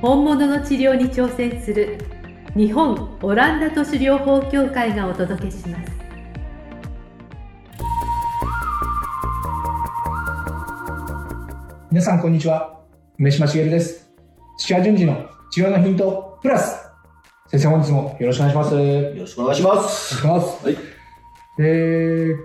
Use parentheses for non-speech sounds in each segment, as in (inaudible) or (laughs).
本物の治療に挑戦する日本オランダ都市療法協会がお届けします。皆さんこんにちは。梅島茂です。土屋順次の治療のヒントプラス。先生本日もよろしくお願いします。よろしくお願いします。お願いします。はい。えー、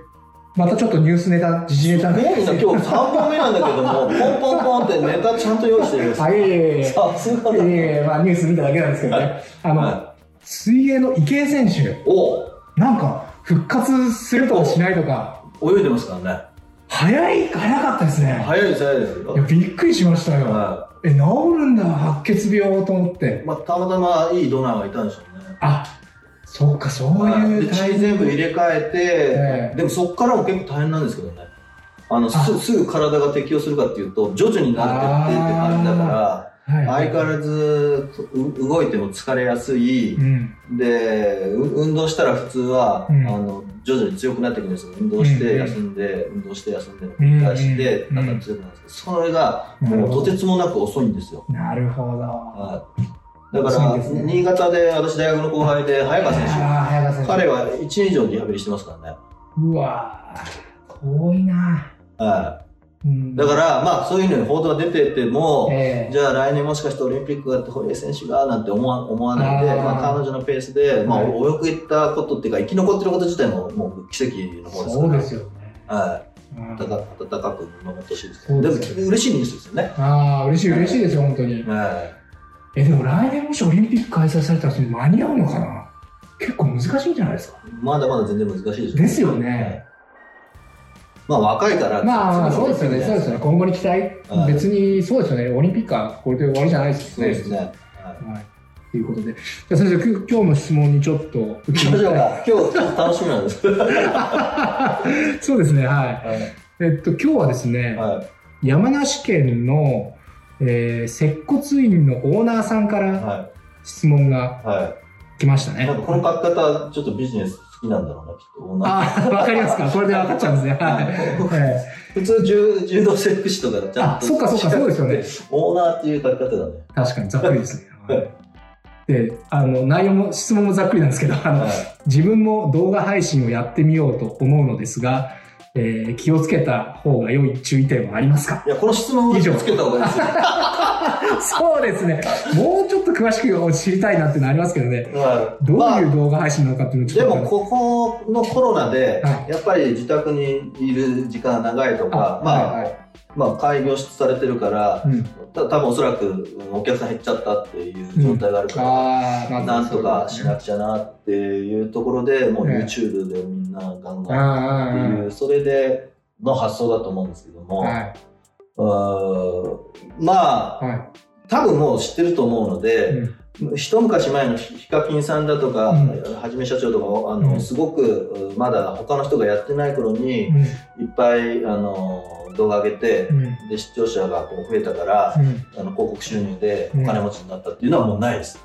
またちょっとニュースネタ時事ネタすごいな、今日3本目なんだけども、ポンポンポンってネタちゃんと用意してるんです。あいえいえいえさすがだ。いえいえまあニュース見ただけなんですけどねあの、は水泳の池江選手おなんか復活するとかしないとか泳いでますからね。早い早かったですね早いです、早いですよ。いやびっくりしましたよ、はえ治るんだ白血病と思ってい。まあ、たまたまいいドナーがいたんでしょうね。あそうかそういうで血全部入れ替えて、ええ。でもそこからも結構大変なんですけどね。あの、あ。すすぐ体が適応するかっていうと、徐々になってってって感じだから、はい。相変わらずう動いても疲れやすい、うん。でう運動したら普通は、うん。あの徐々に強くなっていくんですよ。運動してうん休んで、運動して休んでの繰り返しで、うんだんだん強くなるんですけどそれがもうとてつもなく遅いんですよ、なるほど。はい、だから、新潟で私大学の後輩で早川選手。彼は1年以上リハビリしてますからね、うわぁ、遠いな。はうん。い、だからまあそういうのに報道が出てても、ええ。じゃあ来年もしかしてオリンピックがあって堀江選手がなんて思わ思わないでまあ、彼女のペースで、まあ、はい。泳げたことっていうか生き残ってること自体ももう奇跡の方ですから。そうですよね。はい。うん。温か温かく見守ってほしいですでも嬉しいニュースですよね。ああ、嬉しい、嬉しいですよ、本当に。はえ、でも来年もしオリンピック開催されたらそれ間に合うのかな？結構難しいんじゃないですか？い、まだまだ全然難しいですですよね。まあ若いから。まあまあ、そうですよね、そうですよね。今後に期待は。い別に、そうですよね。オリンピックはこれで終わりじゃないですよね。そうですね。はいはい。ということで。じゃあ先生、今日の質問にちょっと行きましょうか。今日楽しみなんです。はそうですね、はい。い。えっと、今日はですね、はい。山梨県の、えー接骨院のオーナーさんからは質問がい。は来ましたい。なんね。かこの書き方、ちょっとビジネス好きなんだろうな、きっと。オーナーあ、わかりますか？これで分かっちゃうんですね。(laughs) はい。え普通柔、柔道整復師とかちゃんと。あそっかそっかそうですよね。オーナーっていう書き方だね。ー確かにざっくりですね。(laughs) はいで、あの、内容も、質問もざっくりなんですけど、あの、はい。自分も動画配信をやってみようと思うのですが、えー気をつけた方が良い注意点はありますか？いや、この質問を以上つけた方がいいですよ。(laughs) そうですね。もうちょっと詳しく知りたいなっていうのありますけどね。はいどうまあいう動画配信なのかっていうのをちょっと。でも、ここのコロナでは、やっぱり自宅にいる時間が長いとか、まあ、はいはいまあ、開業されてるから、うん、た多分おそらくうんお客さん減っちゃったっていう状態があるから、ああ、まずなんとかしなくくちゃなっていうところで、もうね YouTube でみんなガンガンっていう、それでの発想だと思うんですけども、はい。まあ、は多分もう知ってると思うのい。で、うん一昔前のヒカキンさんだとか、うんはじめ社長とかあの、うんすごくうまだ他の人がやってない頃に、いっぱいあの動画上げて、うん。で視聴者がこう増えたから、うん。あの広告収入でうんお金持ちになったっていうのはもうないです。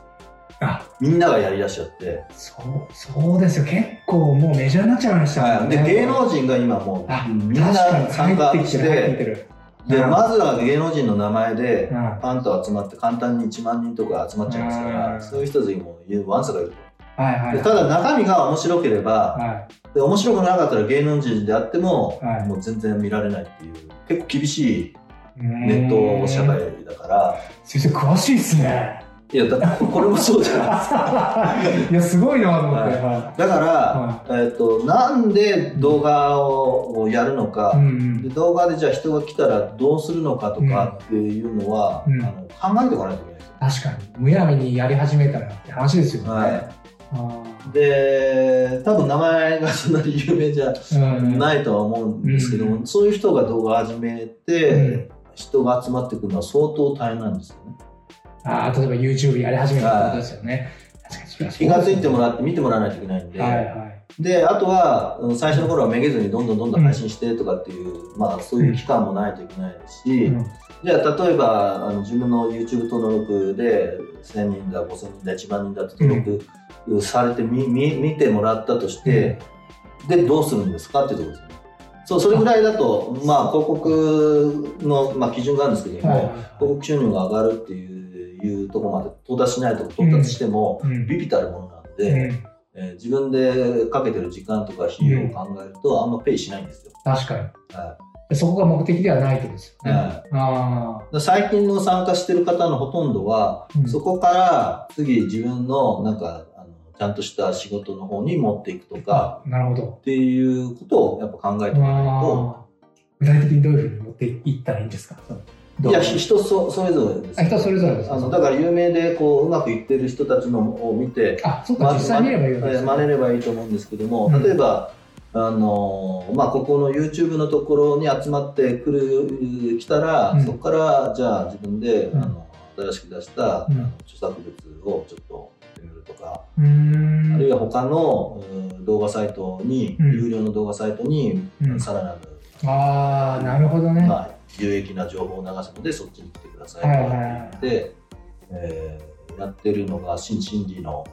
あ、みんながやりだしちゃって。そう、そうですよ。結構もうメジャーになっちゃいましたはい。で芸能人が今もあうみんな参加してで、うんまずは芸能人の名前でうんパンと集まって簡単に1万人とか集まっちゃいますかうんら、そういう人たちにも言うワンサがいると。はいはい。でただ中身が面白ければ、はで面白くなかったら芸能人であっても、はいもう全然見られないっていう結構厳しいい。ネット社会だから先生、詳しいっすね。いやだ (laughs) これもそうじゃないですかいや、すごいなと思って。はい。はだから、はえっとなんで動画をやるのか、いうん。で動画でじゃあ人が来たらどうするのかとかっていうのは、うん。あの考えておかないといけないですよ。確かに。むやみにやり始めたらって話ですよね。はい。あで多分名前がそんなに有名じゃーうん。ないとは思うんですけども、そういう人が動画始めて、うん。人が集まってくるのは相当大変なんですよね。ああ、例えば YouTube やり始めたことですよね。気が付いてもらって見てもらわないといけないんで、はいはい。で、あとは、うん最初の頃はめげずにどんどんどんどん配信してとかっていう、まあそういう期間もないといけないですし、うん。じゃあ例えばあの自分の YouTube 登録で1000人だ、5000人だ、1万人だって登録されてみ、み見てもらったとして、で、どうするんですかっていうところですね。そう、それぐらいだと、まあ広告の、まあ、基準があるんですけども、はい。広告収入が上がるっていういうところまで到達しないと到達しても、うん。ビビたるものなんうで、ん。えー自分でかけてる時間とか費用を考えると、あんまペイしないんですよ。確かに。はそこが目的ではないとですよね。はあい、で最近の参加してる方のほとんどは、うん。そこから次自分のなんかあのちゃんとした仕事の方に持っていくとあか、なるほど。っていうことをやっぱ考えておかないと、具体的にどういうふうに持っていったらいいんですか？どいう？や、ひ人そそれぞれです。あ人それぞれですか？あのだから有名でこううまくいってる人たちのを見て、あ、そうか、実際見ればいいですね。真似ればいいと思うんですけども、うん。例えば、あのまあ、ここの YouTube のところに集まってくる来たら、うん。そこからじゃあ自分で、うん。あの新しく出した、うん。著作物をちょっとやってみるとか、あるいは他のうん動画サイトに、うん。有料の動画サイトに、うん。さらなる、ああ、なるほどね。まあ、有益な情報を流すのでそっちに来てくださいとかはいって言って、えーやってるのが新心理の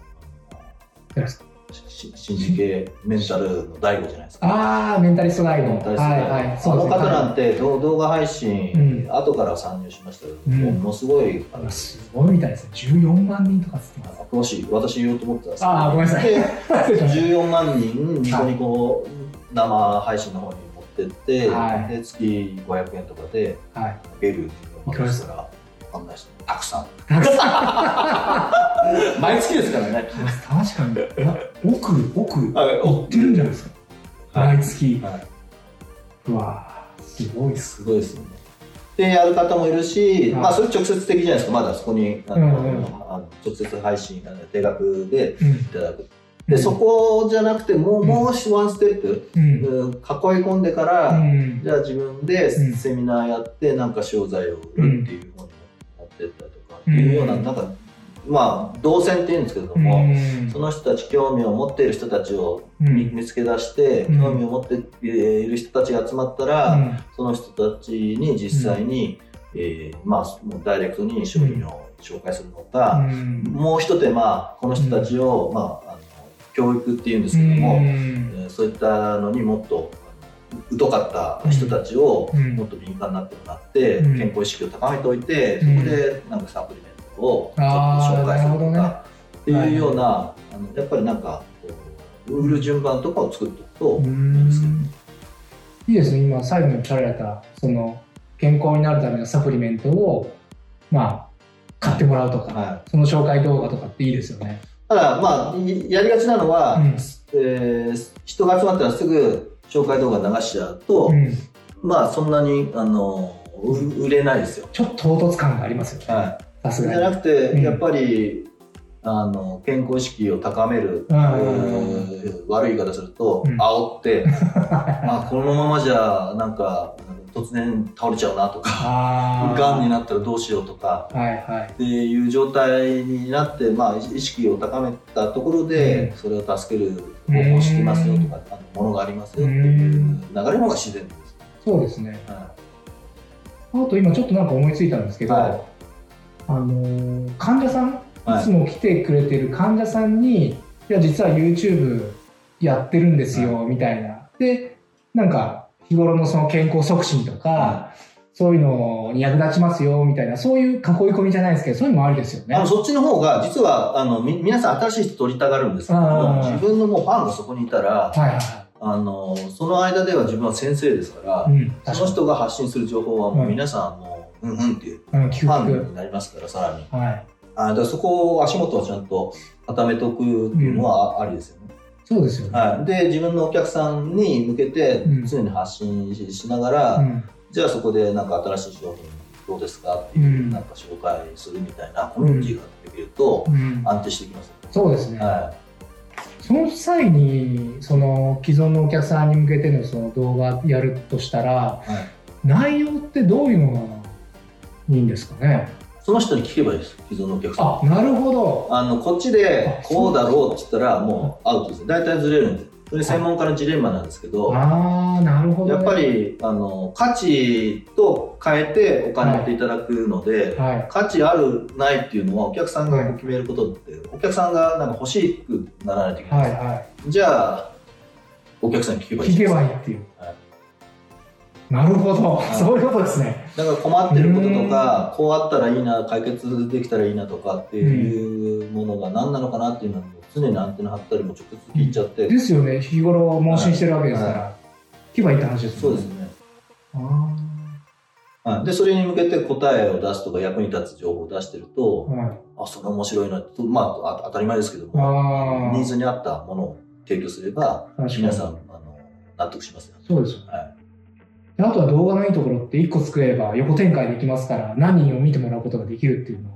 心理系メンタルの大悟じゃないですか。ああ、メンタリストガイド。メンタリストはいがはい。あの方なんて。て動動画配信、うん後から参入しましたけど、うんものすごいあのすごいみたいですね。14万人とかつってます。詳しい私言おうと思ってたんですけどあーごめんなさいで失礼しまし14万人ニコニコ生配信の方に持ってって、はい。で月500円とかでたはい。ゲルを渡したらわかんないですたくさん。毎月ですからね。ん確かに。奥、奥、はい行ってるんじゃないですか。はい。毎月。はうわーすごいっす。すごいですよね。でやる方もいるし、はい。まあそれ直接的じゃないですか。まだそこにあの、直接配信あの定額でうん。いただくで、そこじゃなくてもう、うん。もうワンステップ、うん。うん囲い込んでから、うん。じゃあ自分でうん。セミナーやってなんか商材を売るっていう方に持ってったりとかっていうような、うん。なんかまあ動線っていうんですけれども、その人たち興味を持っている人たちを見,、つけ出して、うん。興味を持っている人たちが集まったら、うん。その人たちに実際に、えーまあもうダイレクトに商品を紹介するのか、うん。もう一手間この人たちを、まあ、教育っていうんですけども、うそういったのにもっと疎かった人たちをうん。もっと敏感になってもらって、うん。健康意識を高めておいて、うん。そこでなんかサプリメントをちょっと紹介するとか、っていうような、あのやっぱりなんか売る順番とかを作っておくとういいですけどん。いいですね、今、最後におっしゃられた、その健康になるためのサプリメントを、まあ、買ってもらうとか、はい、その紹介動画とかっていいですよね。ただまあいやりがちなのは、うん。えー人が集まったらすぐ紹介動画流しちゃうと、うん、まあそんなにあの売売れないですよ。ちょっと唐突感がありますよね、はい。さすじゃ。なくて、うん。やっぱりあの健康意識を高める、うん。えー悪い言い方すると、うん。煽って (laughs) あこのままじゃなんか突然倒れちゃうなとかがん (laughs) になったらどうしようとかはいはい。っていう状態になって、まあ、意識を高めたところで、うんそれを助ける方法を知ってますよとか、あのものがありますよっていう流れの方が自然です。そうですね。はあと今ちょっとなんか思いついたんですけど、はいあのー患者さん、いつも来てくれてる患者さんに、いや、実は YouTube やってるんですよ、みたいな。で、なんか、日頃のその健康促進とか、はそういうのに役立ちますよ、みたいな、そういう囲い込みじゃないですけど、そういうのもありですよね。あのそっちの方が実はあのみ皆さん新しい人取りたがるんですけども自分のもうファンがそこにいたらはいはいあのその間では自分は先生ですから、はい。うん、その人が発信する情報はもううん皆さんもう、うんうんっていううん、ファ。ンになりますからさらにはい。あだそこを足元をちゃんと固めておくっていうのはありですよね、そうですよね。はい、で自分のお客さんに向けてうん。常に発信しながら、うん。じゃあそこでなんか新しい商品どうですかっていう、うん。なんか紹介するみたいなコミュニティができるとうん。安定してきますよね、そうですね。はその際に、その既存のお客さんに向けてのその動画やるとしたら、いはい。内容ってどういうのがいいんですかね？その人に聞けばいいです既存のお客さんあ、なるほど。あのこっちでこうだろうって言ったらもうアウトです大体ずれるんでそれ専門家のジレンマなんですけど、ああ、なるほど、ね。やっぱりあの価値と変えてお金っていただくので、はい。価値あるないっていうのはお客さんが決めることって、お客さんがなんか欲しくならないといけない、はいはじゃあお客さんに聞けばい。いい聞けばいいいっていう。はいなるほど、い。そういうことですね。だから困ってることとかこうあったらいいな解決できたらいいなとかっていうものが何なのかなっていうのを常にアンテナ張ったりも直接聞いちゃって、ですよね、日頃問診してるわけですから。聞けばいいって話ですね。そうですね。あはい。でそれに向けて答えを出すとか役に立つ情報を出してると、ーはい。あそれ面白いなとまああ当たり前ですけども。ニーズに合ったものを提供すれば皆さんあの納得しますよ、そうです。はいであとは動画のいいところって1個作れば横展開できますから何人を見てもらうことができるっていうのを。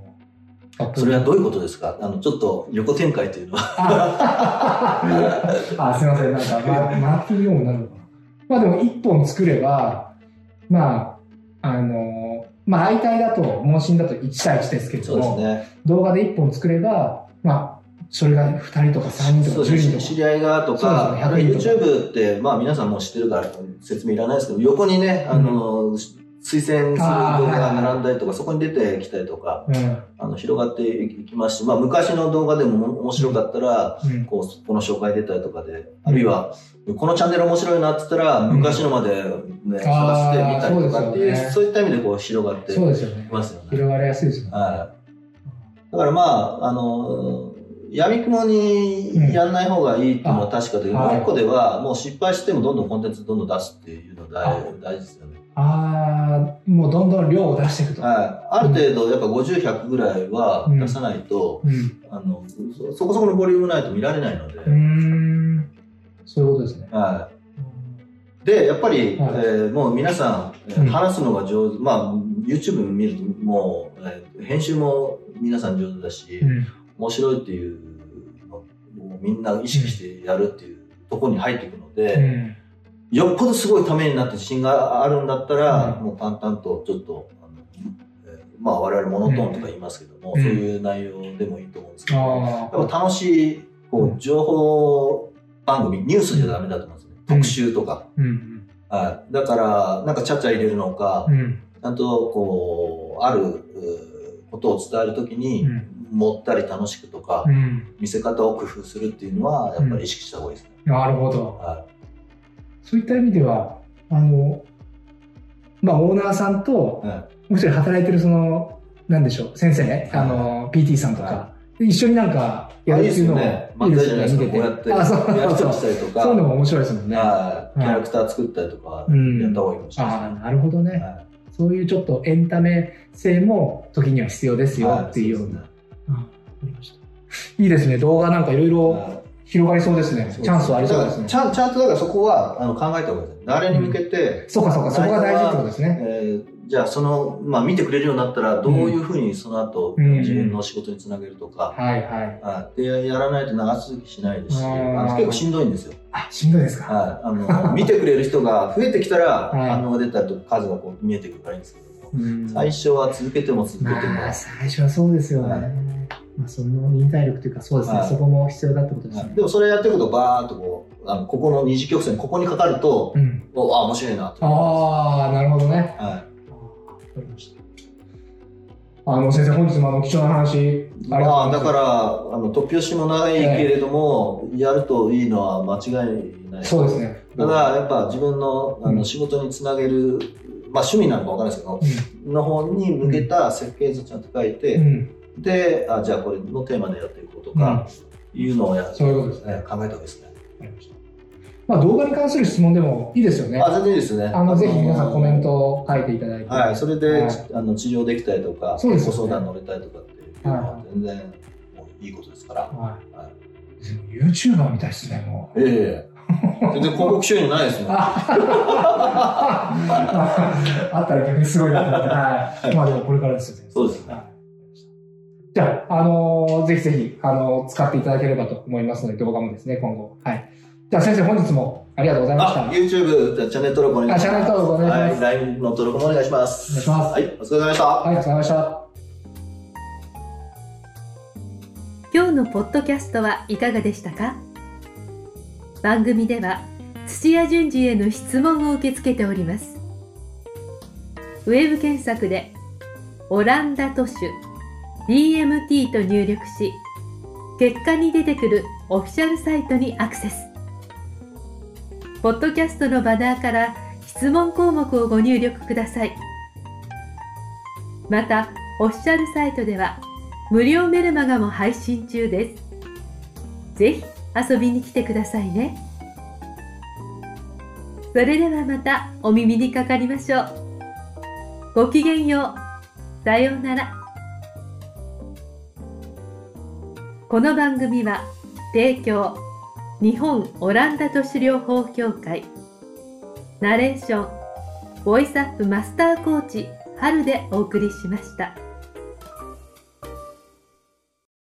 それはどういうことですか？あのちょっと横展開というのは。ああすいません。なんかママーケティング用なるのかな。まあでも1本作ればまああのまあ相対だと問診だと1対1ですけども、ね。動画で1本作ればまあそれが2人とか3人とか10そうです人とか。ね知り合いがとか、ねあと100人とか。YouTube って、まあ皆さんも知ってるから説明いらないですけど、横にね、あの、推薦する動画が並んだりとか、そこに出てきたりとか、うん。あの広がっていきますし、まあ昔の動画でも面白かったら、うん。こう、この紹介出たりとかで、あるいは、このチャンネル面白いなって言ったら、ん。昔のまで、ね探してみたりとかっていう、そういった意味でこう広がっていそうですよね。きますよね。広がりやすいですよね。はい。だからまあ、あの、闇雲にやんない方がいいっていうのは確かで、うんもう一個では、もう失敗してもどんどんコンテンツどんどん出すっていうのが大大事ですよね。ああもうどんどん量を出していくと、はい。ある程度、やっぱ50、100ぐらいは出さないと、うん。あのそ、そこそこのボリュームないと見られないので、うーん。そういうことですね。はい。で、やっぱり、はい。えーもう皆さん、話すのが上手、まあ、YouTube 見ると、もう、えー編集も皆さん上手だし、うん面白いっていうのをみんな意識してやるっていうところに入っていくので、うん。よっぽどすごいためになって自信があるんだったら、うん。もう淡々とちょっと、あのえーまあ我々モノトーンとか言いますけども、うん。そういう内容でもいいと思うんですけど、あやっぱ楽しいこう情報番組、ニュースじゃダメだと思うんですね。うん。特集とか。はい。だから、なんかちゃっちゃ入れるのか、うん。ちゃんとこう、あることを伝えるときに、うんもったり楽しくとか、うん見せ方を工夫するっていうのは、やっぱり意識した方がいいですね。なるほど。はそういった意味では、あの、まあ、オーナーさんとい。、はいもう一人働いてるその、なんでしょう、先生ね、あの、PT さんとかは、一緒になんかやるっていうのもあいいですよね。漫才じゃないですか。こうやって、やりたりとか、そういうのも面白いですもんね。キャラクター作ったりとか、うんやった方がいいかもしれないあー、ですね。なるほどね。はいそういうちょっとエンタメ性も時には必要ですよっていうような。はあわかりましたいいですね。動画なんかいろいいろはい広がりそうですね。チャンスはありそうですねち。ゃんちゃんとだからそこはあの考えた方がいいですね。誰に向けて、そうかそうか、そこが大事ってことですね。えーじゃあその、まあ、見てくれるようになったらどういうふうにその後、うん自分の仕事につなげるとか、はいはい。あでやらないと長続きしないですし、あの結構しんどいんですよ。あ、しんどいですか。はい、あの見てくれる人が増えてきたらはい反応が出たりとか数がこう見えてくるからいいんですけど最初は続けても続けても、まあ、最初はそうですよね。はいまあ、その忍耐力というか、そうですね、はいそこも必要だってことですね。はいでもそれやっていくとバーっとこうあのここの二次曲線ここにかかると、うん。おあ面白いなとああ、なるほどね。はいわかりましたあの先生、本日もあの貴重な話、ありがとうまあ、ございます。だから、あの、突拍子もないけれども、やるといいのは間違いない。そうですね。ただ、やっぱ自分のあうんの仕事につなげる、まあ趣味なのかわかんないですけど、の方に向けた設計図をちゃんと書いて、うん。うん。で、あ、じゃあこれのテーマでやっていこうとか、いうのをやそういうことですね。ね考えた方がいいですね。まあ、動画に関する質問でもいいですよね。あ、全然いいですね。あの、ぜひ皆さんコメントを書いていただいて。はい、それで、はいあの治療できたりとか、そうですよねご相談乗れたりとかっていうのは全然もういいことですから。はいはいユーチューバーみたいですね、もう。ええ全然広告収入ないですもん。あったら逆にすごいなと思って。はい。まあでもこれからですよね。そうですね。はいじゃあ、あのーぜひぜひ、あのー使っていただければと思いますので、動画もですね、今後。はい。じゃあ先生、本日もありがとうございました。あ、YouTube、チャンネル登録お願いします。あチャンネル登録お願いしますはい LINE の登録もお願いします。お願いしますはい、お疲れ様でした。はい、お疲れ様でした。今日のポッドキャストはいかがでしたか？番組では土屋順次への質問を受け付けておりますウェブ検索で「オランダ都市 DMT」と入力し結果に出てくるオフィシャルサイトにアクセスポッドキャストのバナーから質問項目をご入力くださいまたオフィシャルサイトでは無料メルマガも配信中です。ぜひ遊びに来てくださいね。それではまたお耳にかかりましょう。ごきげんよう。さようなら。この番組は提供日本オランダ都市療法協会ナレーションボイスアップマスターコーチ春でお送りしました。